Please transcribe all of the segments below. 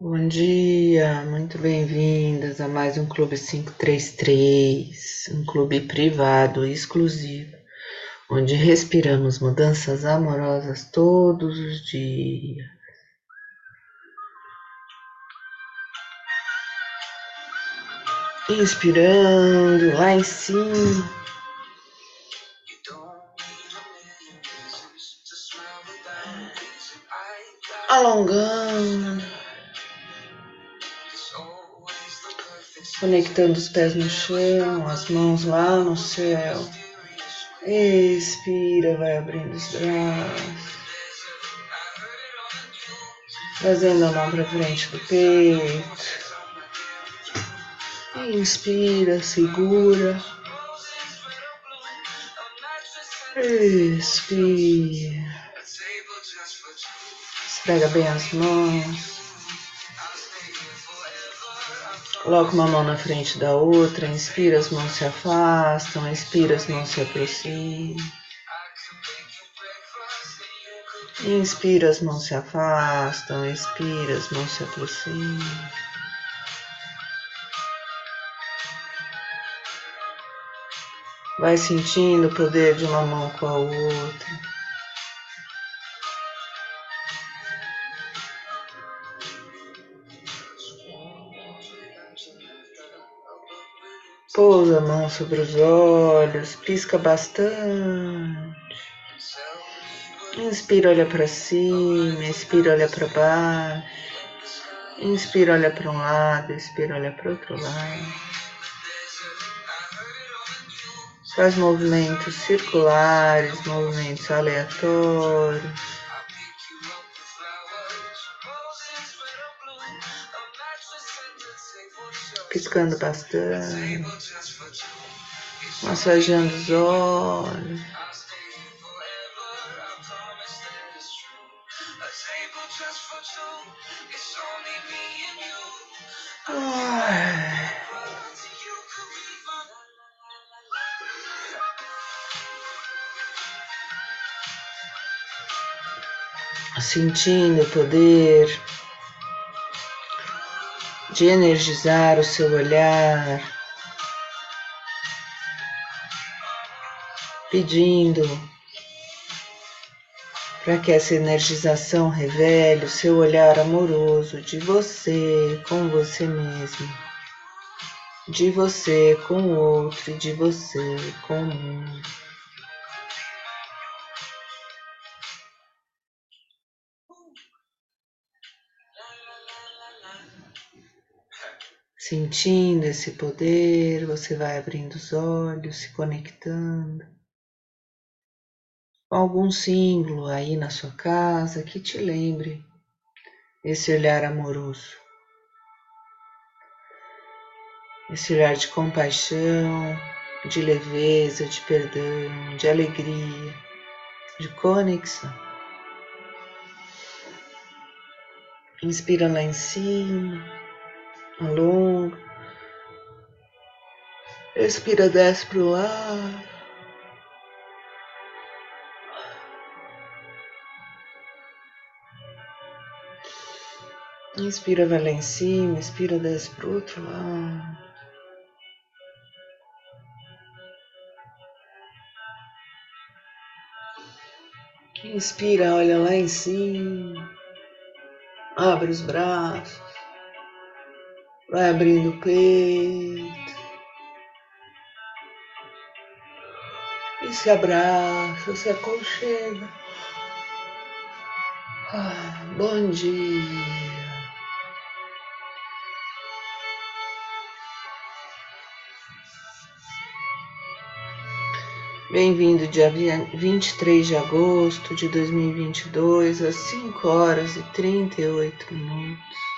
Bom dia, muito bem-vindas a mais um Clube 533, um clube privado exclusivo, onde respiramos mudanças amorosas todos os dias. Inspirando lá em cima. Alongando. Conectando os pés no chão, as mãos lá no céu. Expira, vai abrindo os braços. Trazendo a mão para frente do peito. Inspira, segura. Expira. Esfrega bem as mãos. Coloca uma mão na frente da outra, inspira, as mãos se afastam, expira, as mãos se aproximam. Inspira, as mãos se afastam, expira, as mãos se aproximam. Vai sentindo o poder de uma mão com a outra. Pousa a mão sobre os olhos, pisca bastante. Inspira, olha para cima, expira, olha para baixo. Inspira, olha para um lado, expira, olha para outro lado. Faz movimentos circulares, movimentos aleatórios. Piscando bastante, massageando os olhos. Sentindo o poder de energizar o seu olhar, pedindo para que essa energização revele o seu olhar amoroso de você com você mesmo, de você com o outro e de você com o mundo. Sentindo esse poder, você vai abrindo os olhos, se conectando com algum símbolo aí na sua casa que te lembre esse olhar amoroso, esse olhar de compaixão, de leveza, de perdão, de alegria, de conexão. Inspira lá em cima alonga, expira, desce para o lado. Inspira, vai lá em cima, expira, desce para o outro lado. Inspira, olha lá em cima, abre os braços. Vai abrindo o peito. E se abraça, se aconchega. Ah, bom dia. Bem-vindo dia 23 de agosto de 2022, às 5 horas e 38 minutos.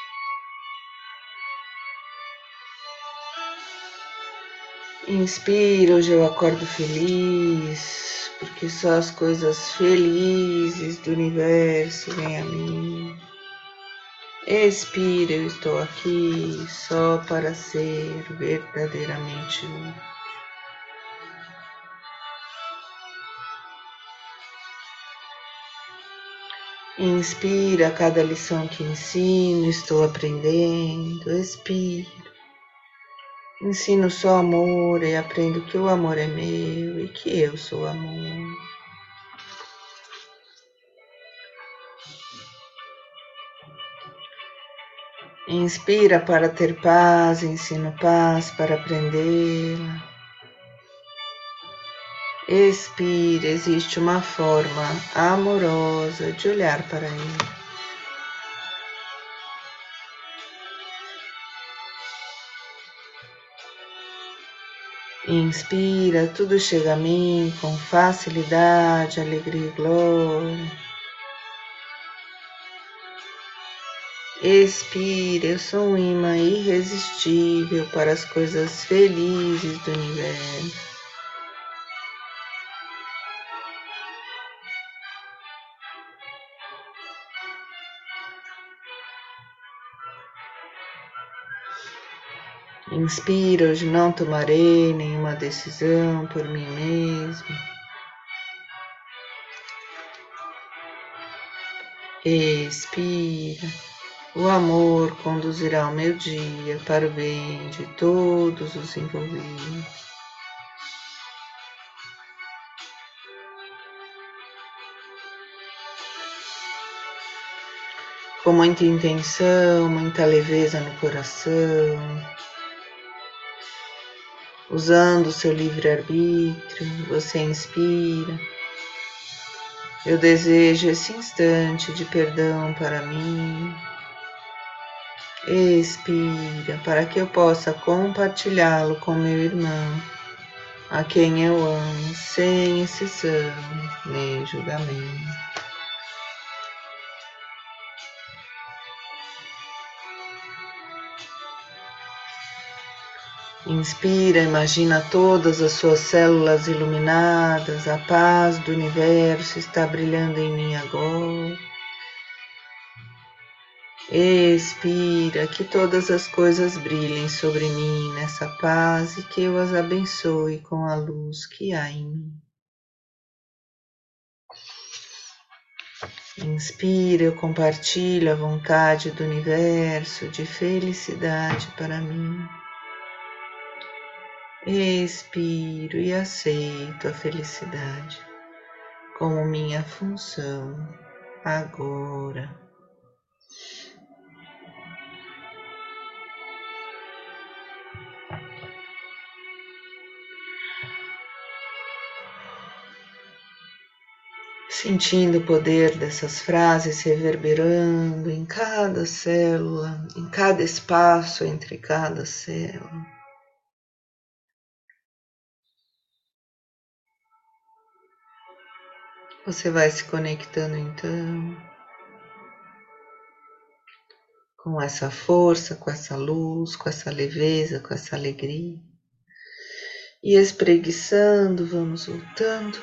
Inspira, hoje eu acordo feliz, porque só as coisas felizes do universo vêm a mim. Expira, eu estou aqui só para ser verdadeiramente útil. Inspira cada lição que ensino, estou aprendendo. Expira. Ensino só amor e aprendo que o amor é meu e que eu sou amor. Inspira para ter paz, ensino paz para aprendê-la. Expira, existe uma forma amorosa de olhar para ele. Inspira, tudo chega a mim com facilidade, alegria e glória. Expira, eu sou um imã irresistível para as coisas felizes do universo. Inspira, hoje não tomarei nenhuma decisão por mim mesmo. Expira. O amor conduzirá o meu dia para o bem de todos os envolvidos. Com muita intenção, muita leveza no coração, Usando o seu livre-arbítrio, você inspira. Eu desejo esse instante de perdão para mim. Expira para que eu possa compartilhá-lo com meu irmão, a quem eu amo, sem exceção nem julgamento. Inspira, imagina todas as suas células iluminadas, a paz do universo está brilhando em mim agora. Expira, que todas as coisas brilhem sobre mim nessa paz e que eu as abençoe com a luz que há em mim. Inspira, eu compartilho a vontade do universo de felicidade para mim. Expiro e aceito a felicidade como minha função agora. Sentindo o poder dessas frases reverberando em cada célula, em cada espaço entre cada célula. Você vai se conectando então com essa força, com essa luz, com essa leveza, com essa alegria. E espreguiçando, vamos voltando.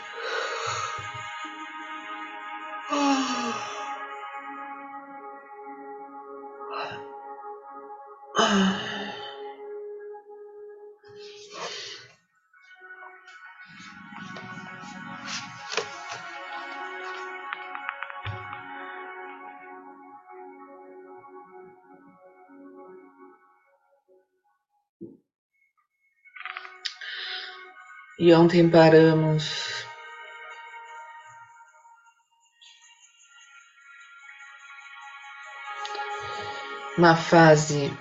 E ontem paramos. Na fase,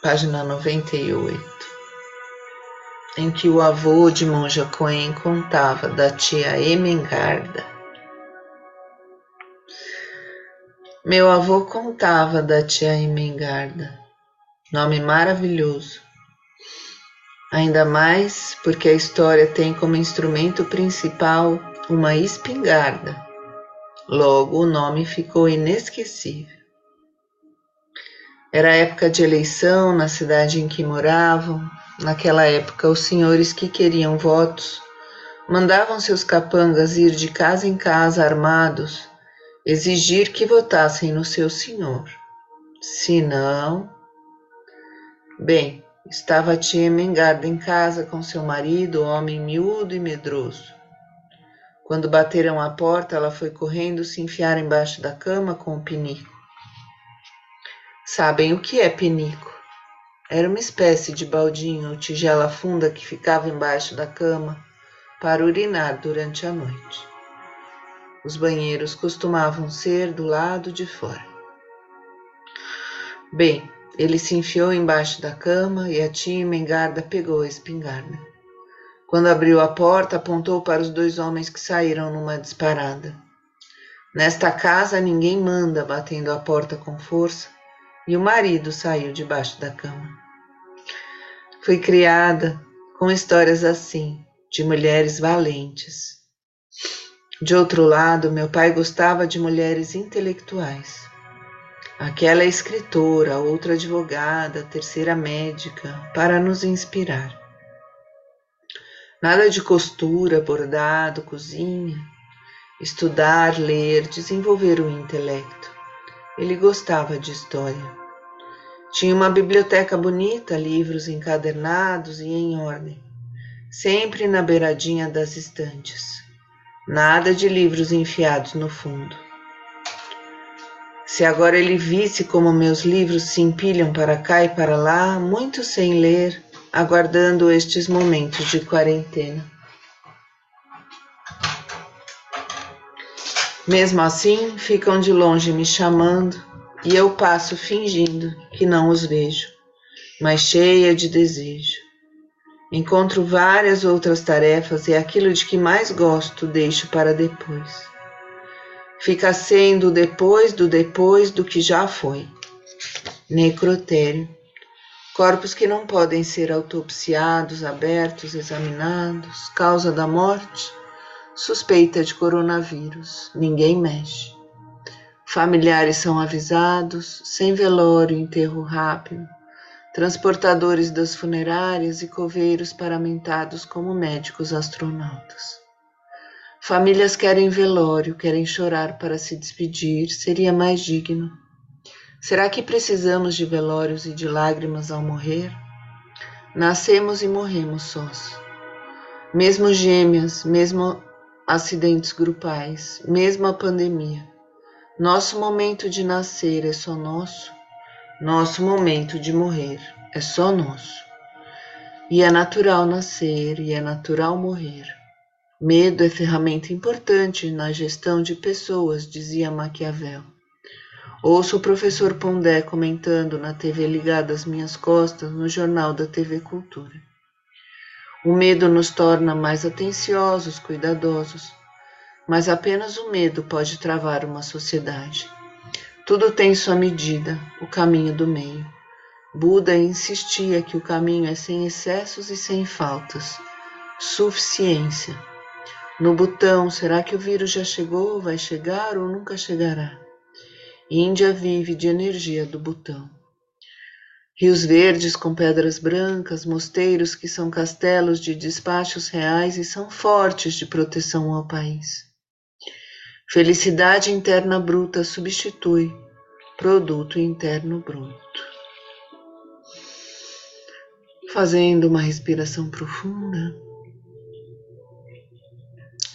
página 98, em que o avô de Monja Coen contava da tia Emengarda. Meu avô contava da tia Emengarda, nome maravilhoso ainda mais porque a história tem como instrumento principal uma espingarda. Logo, o nome ficou inesquecível. Era época de eleição na cidade em que moravam. Naquela época, os senhores que queriam votos mandavam seus capangas ir de casa em casa armados, exigir que votassem no seu senhor. Se não. Bem, Estava a tia Mengarda em casa com seu marido, homem miúdo e medroso. Quando bateram à porta, ela foi correndo se enfiar embaixo da cama com o pinico. Sabem o que é pinico? Era uma espécie de baldinho ou tigela funda que ficava embaixo da cama para urinar durante a noite. Os banheiros costumavam ser do lado de fora. Bem, ele se enfiou embaixo da cama e a tia Mengarda pegou a espingarda. Quando abriu a porta, apontou para os dois homens que saíram numa disparada. Nesta casa ninguém manda, batendo a porta com força, e o marido saiu debaixo da cama. Fui criada com histórias assim, de mulheres valentes. De outro lado, meu pai gostava de mulheres intelectuais. Aquela escritora, outra advogada, terceira médica, para nos inspirar. Nada de costura, bordado, cozinha. Estudar, ler, desenvolver o intelecto. Ele gostava de história. Tinha uma biblioteca bonita, livros encadernados e em ordem, sempre na beiradinha das estantes. Nada de livros enfiados no fundo. Se agora ele visse como meus livros se empilham para cá e para lá, muito sem ler, aguardando estes momentos de quarentena. Mesmo assim, ficam de longe me chamando e eu passo fingindo que não os vejo, mas cheia de desejo. Encontro várias outras tarefas e aquilo de que mais gosto deixo para depois. Fica sendo depois do depois do que já foi. Necrotério corpos que não podem ser autopsiados, abertos, examinados, causa da morte, suspeita de coronavírus, ninguém mexe. Familiares são avisados, sem velório, enterro rápido, transportadores das funerárias e coveiros paramentados como médicos astronautas. Famílias querem velório, querem chorar para se despedir, seria mais digno. Será que precisamos de velórios e de lágrimas ao morrer? Nascemos e morremos sós. Mesmo gêmeas, mesmo acidentes grupais, mesmo a pandemia. Nosso momento de nascer é só nosso, nosso momento de morrer é só nosso. E é natural nascer e é natural morrer. Medo é ferramenta importante na gestão de pessoas, dizia Maquiavel. Ouço o professor Pondé comentando na TV ligada às minhas costas no jornal da TV Cultura. O medo nos torna mais atenciosos, cuidadosos, mas apenas o medo pode travar uma sociedade. Tudo tem sua medida, o caminho do meio. Buda insistia que o caminho é sem excessos e sem faltas. Suficiência. No botão, será que o vírus já chegou, vai chegar ou nunca chegará? Índia vive de energia do botão. Rios verdes com pedras brancas, mosteiros que são castelos de despachos reais e são fortes de proteção ao país. Felicidade interna bruta substitui produto interno bruto. Fazendo uma respiração profunda.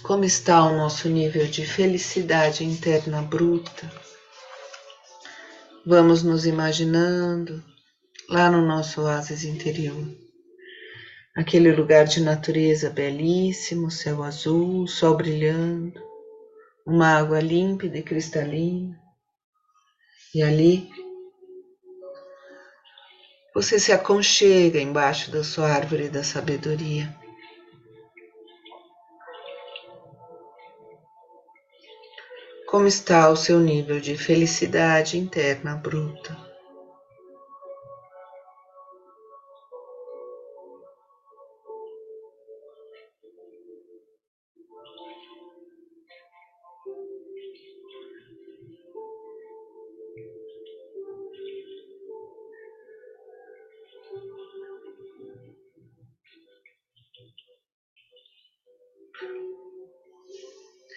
Como está o nosso nível de felicidade interna bruta? Vamos nos imaginando lá no nosso oásis interior. Aquele lugar de natureza belíssimo, céu azul, sol brilhando, uma água límpida e cristalina. E ali você se aconchega embaixo da sua árvore da sabedoria. Como está o seu nível de felicidade interna bruta?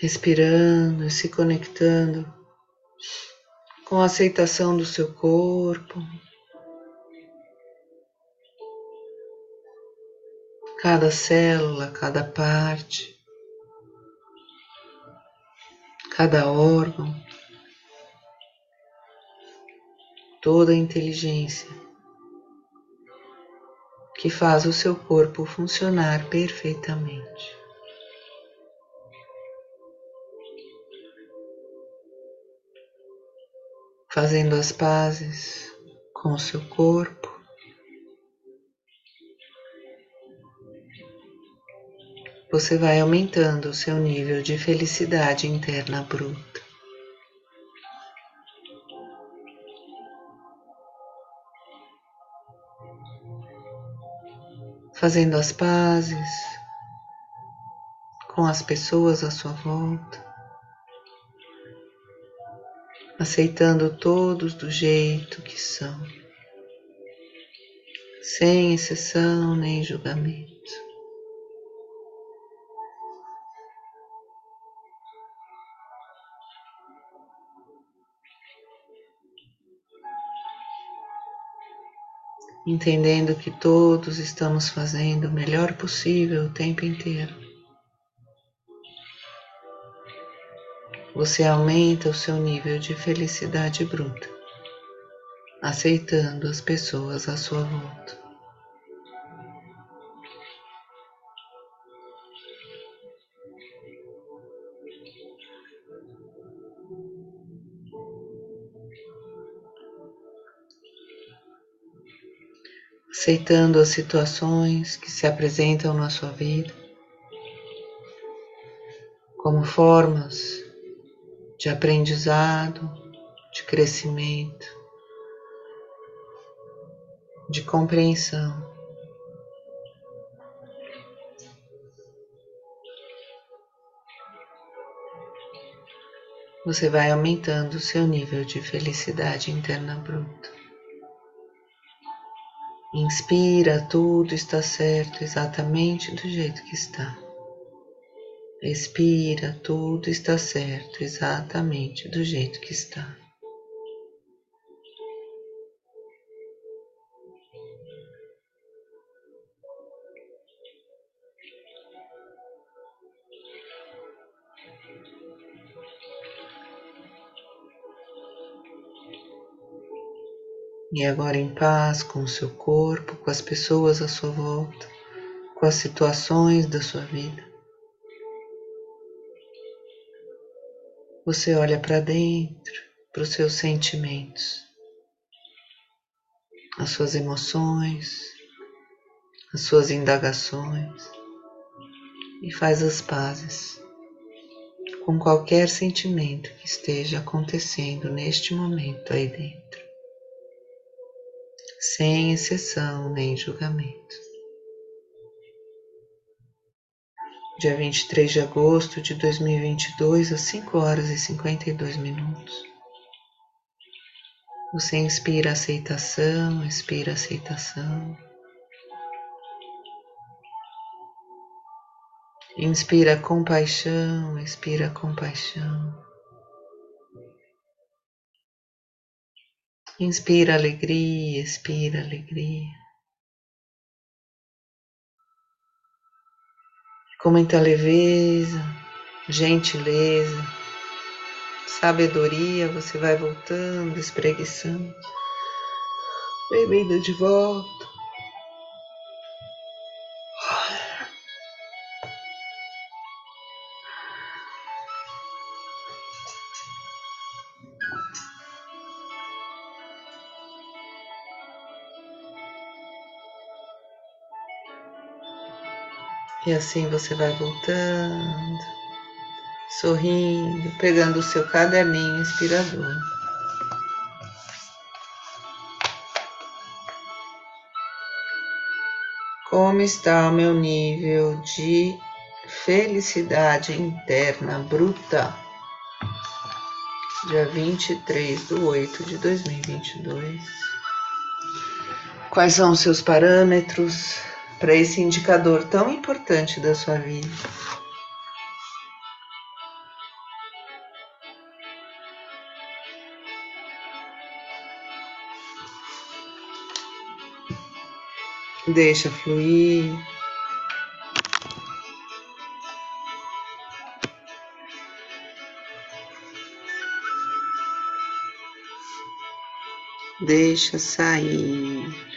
Respirando e se conectando com a aceitação do seu corpo. Cada célula, cada parte. cada órgão, toda a inteligência que faz o seu corpo funcionar perfeitamente. Fazendo as pazes com o seu corpo, você vai aumentando o seu nível de felicidade interna bruta. fazendo as pazes com as pessoas à sua volta, aceitando todos do jeito que são, sem exceção nem julgamento. entendendo que todos estamos fazendo o melhor possível o tempo inteiro. Você aumenta o seu nível de felicidade bruta, aceitando as pessoas à sua volta. aceitando as situações que se apresentam na sua vida como formas de aprendizado, de crescimento, de compreensão. Você vai aumentando o seu nível de felicidade interna bruta. Inspira, tudo está certo exatamente do jeito que está. Expira, tudo está certo exatamente do jeito que está. E agora em paz com o seu corpo, com as pessoas à sua volta, com as situações da sua vida. Você olha para dentro, para os seus sentimentos, as suas emoções, as suas indagações e faz as pazes com qualquer sentimento que esteja acontecendo neste momento aí dentro sem exceção nem julgamento. Dia 23 de agosto de 2022, às 5 horas e 52 minutos. Você inspira aceitação, expira aceitação. Inspira compaixão, expira compaixão. Inspira alegria, expira alegria. Com muita leveza, gentileza, sabedoria, você vai voltando, espreguiçando, bebendo de volta. E assim você vai voltando, sorrindo, pegando o seu caderninho inspirador. Como está o meu nível de felicidade interna bruta? Dia 23 de 8 de 2022. Quais são os seus parâmetros? para esse indicador tão importante da sua vida. Deixa fluir. Deixa sair.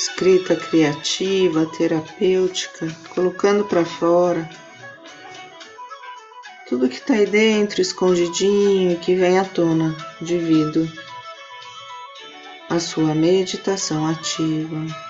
Escrita criativa, terapêutica, colocando para fora tudo que está aí dentro, escondidinho, que vem à tona devido à sua meditação ativa.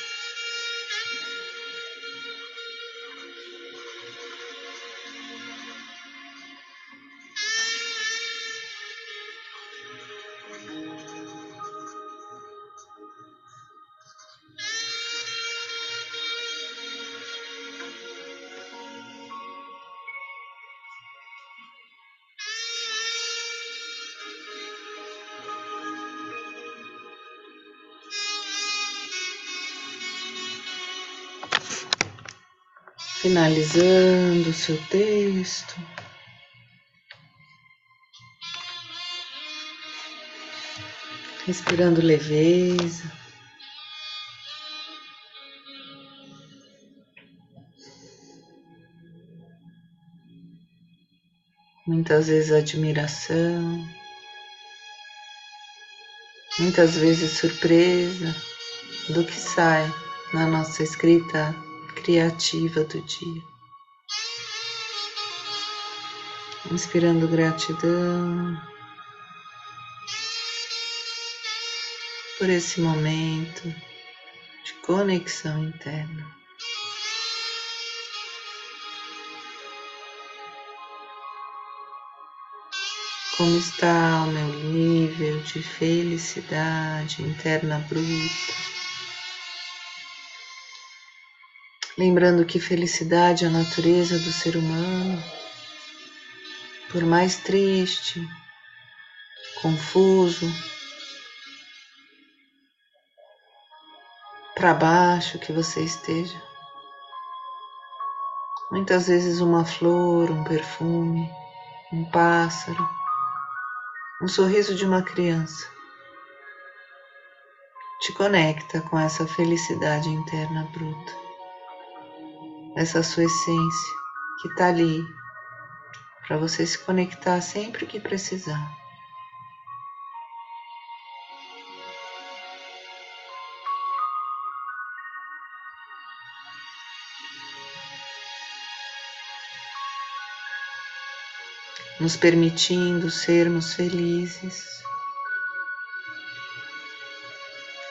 Finalizando o seu texto. Respirando leveza. Muitas vezes admiração, muitas vezes surpresa do que sai na nossa escrita criativa do dia. Inspirando gratidão por esse momento de conexão interna. Como está o meu nível de felicidade interna bruta? Lembrando que felicidade é a natureza do ser humano, por mais triste, confuso, para baixo que você esteja. Muitas vezes uma flor, um perfume, um pássaro, um sorriso de uma criança te conecta com essa felicidade interna bruta, essa sua essência que está ali para você se conectar sempre que precisar. nos permitindo sermos felizes,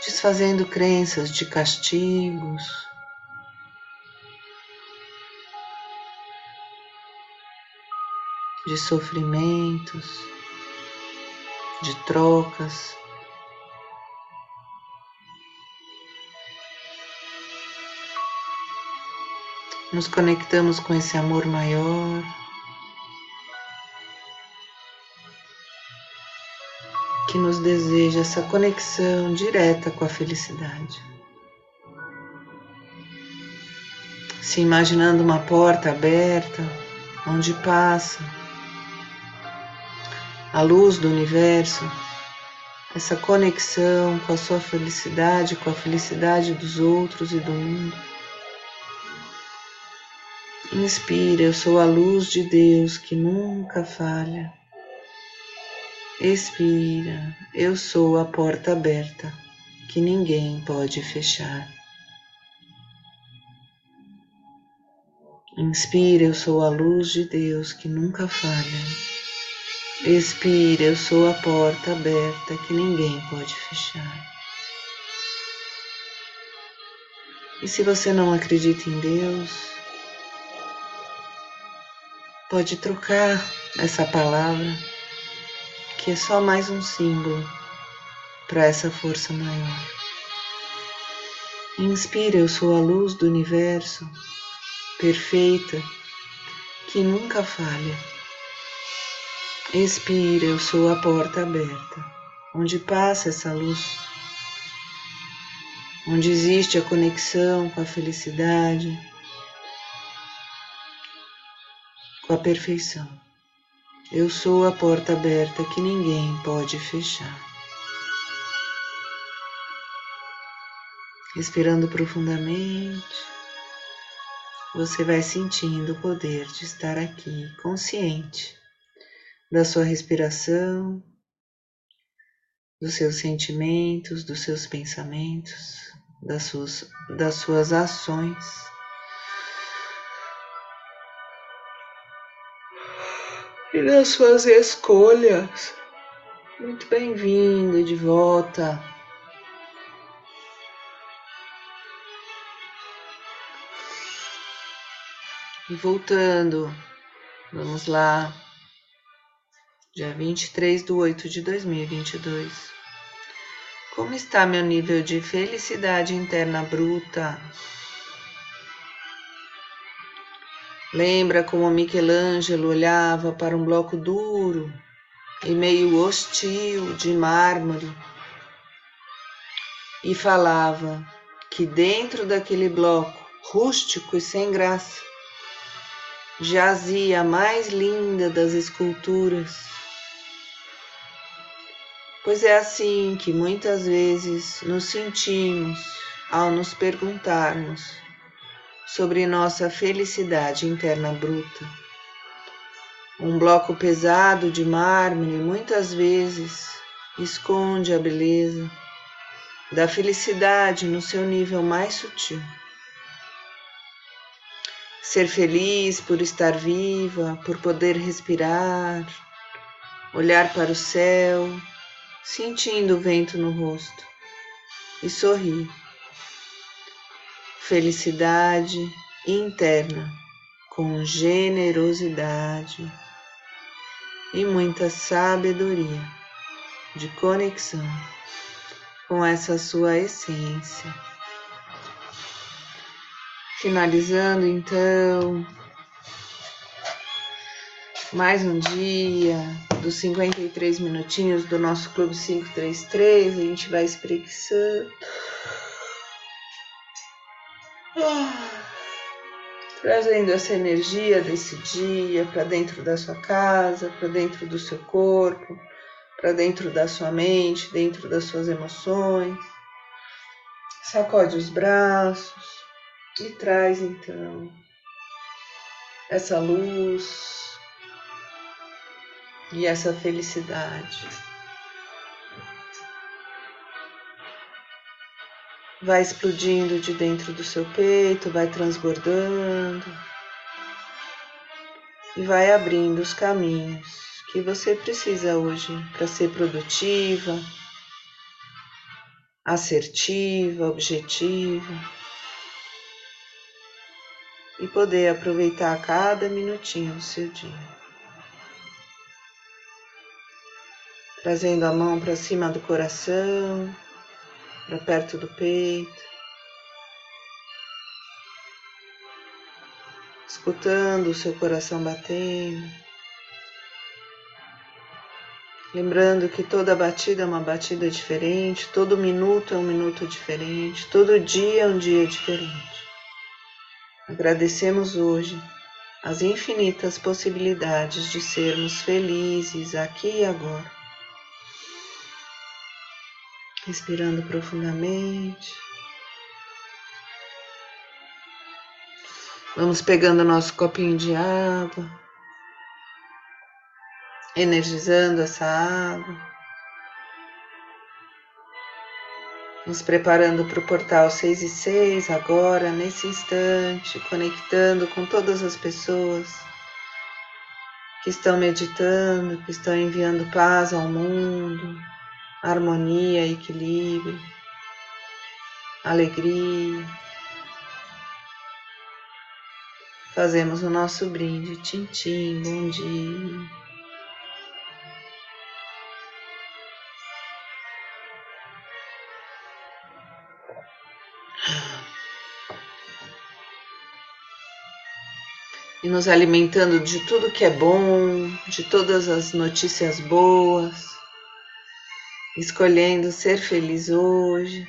desfazendo crenças de castigos, de sofrimentos, de trocas. Nos conectamos com esse amor maior. que nos deseja essa conexão direta com a felicidade. Se imaginando uma porta aberta, onde passa a luz do universo, essa conexão com a sua felicidade, com a felicidade dos outros e do mundo. Inspira, eu sou a luz de Deus que nunca falha. Expira, eu sou a porta aberta que ninguém pode fechar. Inspira, eu sou a luz de Deus que nunca falha. Expira, eu sou a porta aberta que ninguém pode fechar. E se você não acredita em Deus, pode trocar essa palavra que é só mais um símbolo para essa força maior. Inspira, eu sou a luz do universo, perfeita, que nunca falha. Expira, eu sou a porta aberta, onde passa essa luz, onde existe a conexão com a felicidade, com a perfeição. Eu sou a porta aberta que ninguém pode fechar. Respirando profundamente, você vai sentindo o poder de estar aqui, consciente da sua respiração, dos seus sentimentos, dos seus pensamentos, das suas, das suas ações. e das suas escolhas. Muito bem-vindo de volta. E voltando, vamos lá. Dia 23 de 8 de 2022. Como está meu nível de felicidade interna bruta? Lembra como Michelangelo olhava para um bloco duro e meio hostil de mármore e falava que dentro daquele bloco rústico e sem graça jazia a mais linda das esculturas. Pois é assim que muitas vezes nos sentimos ao nos perguntarmos sobre nossa felicidade interna bruta. Um bloco pesado de mármore muitas vezes esconde a beleza da felicidade no seu nível mais sutil. Ser feliz por estar viva, por poder respirar, olhar para o céu, sentindo o vento no rosto e sorrir felicidade interna com generosidade, e muita sabedoria de conexão com essa sua essência. Finalizando então mais um dia dos 53 minutinhos do nosso Clube 533. A gente vai espreguiçando. Ah, trazendo essa energia desse dia para dentro da sua casa, para dentro do seu corpo, para dentro da sua mente, dentro das suas emoções. Sacode os braços e traz então essa luz e essa felicidade. Vai explodindo de dentro do seu peito, vai transbordando e vai abrindo os caminhos que você precisa hoje para ser produtiva, assertiva, objetiva e poder aproveitar cada minutinho do seu dia. Trazendo a mão para cima do coração, para perto do peito. Escutando o seu coração batendo. Lembrando que toda batida é uma batida diferente, todo minuto é um minuto diferente, todo dia é um dia diferente. Agradecemos hoje as infinitas possibilidades de sermos felizes aqui e agora. Respirando profundamente. Vamos pegando nosso copinho de água, energizando essa água. nos preparando para o portal 6 e 6 agora, nesse instante, conectando com todas as pessoas que estão meditando, que estão enviando paz ao mundo, harmonia, equilíbrio, alegria. Fazemos o nosso brinde, tintim, bom dia. e nos alimentando de tudo que é bom, de todas as notícias boas, escolhendo ser feliz hoje.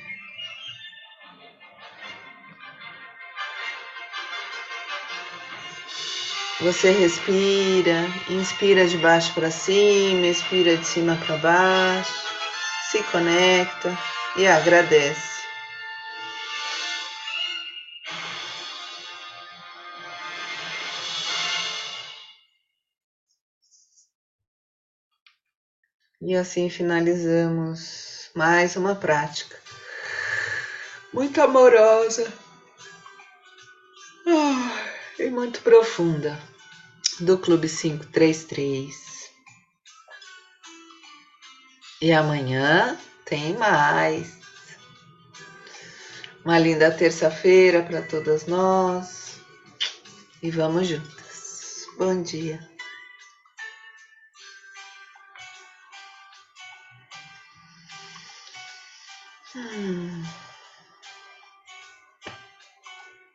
Você respira, inspira de baixo para cima, expira de cima para baixo, se conecta e agradece. E assim finalizamos mais uma prática muito amorosa ah, e muito profunda do Clube 533. E amanhã tem mais. Uma linda terça-feira para todas nós. E vamos juntas. Bom dia.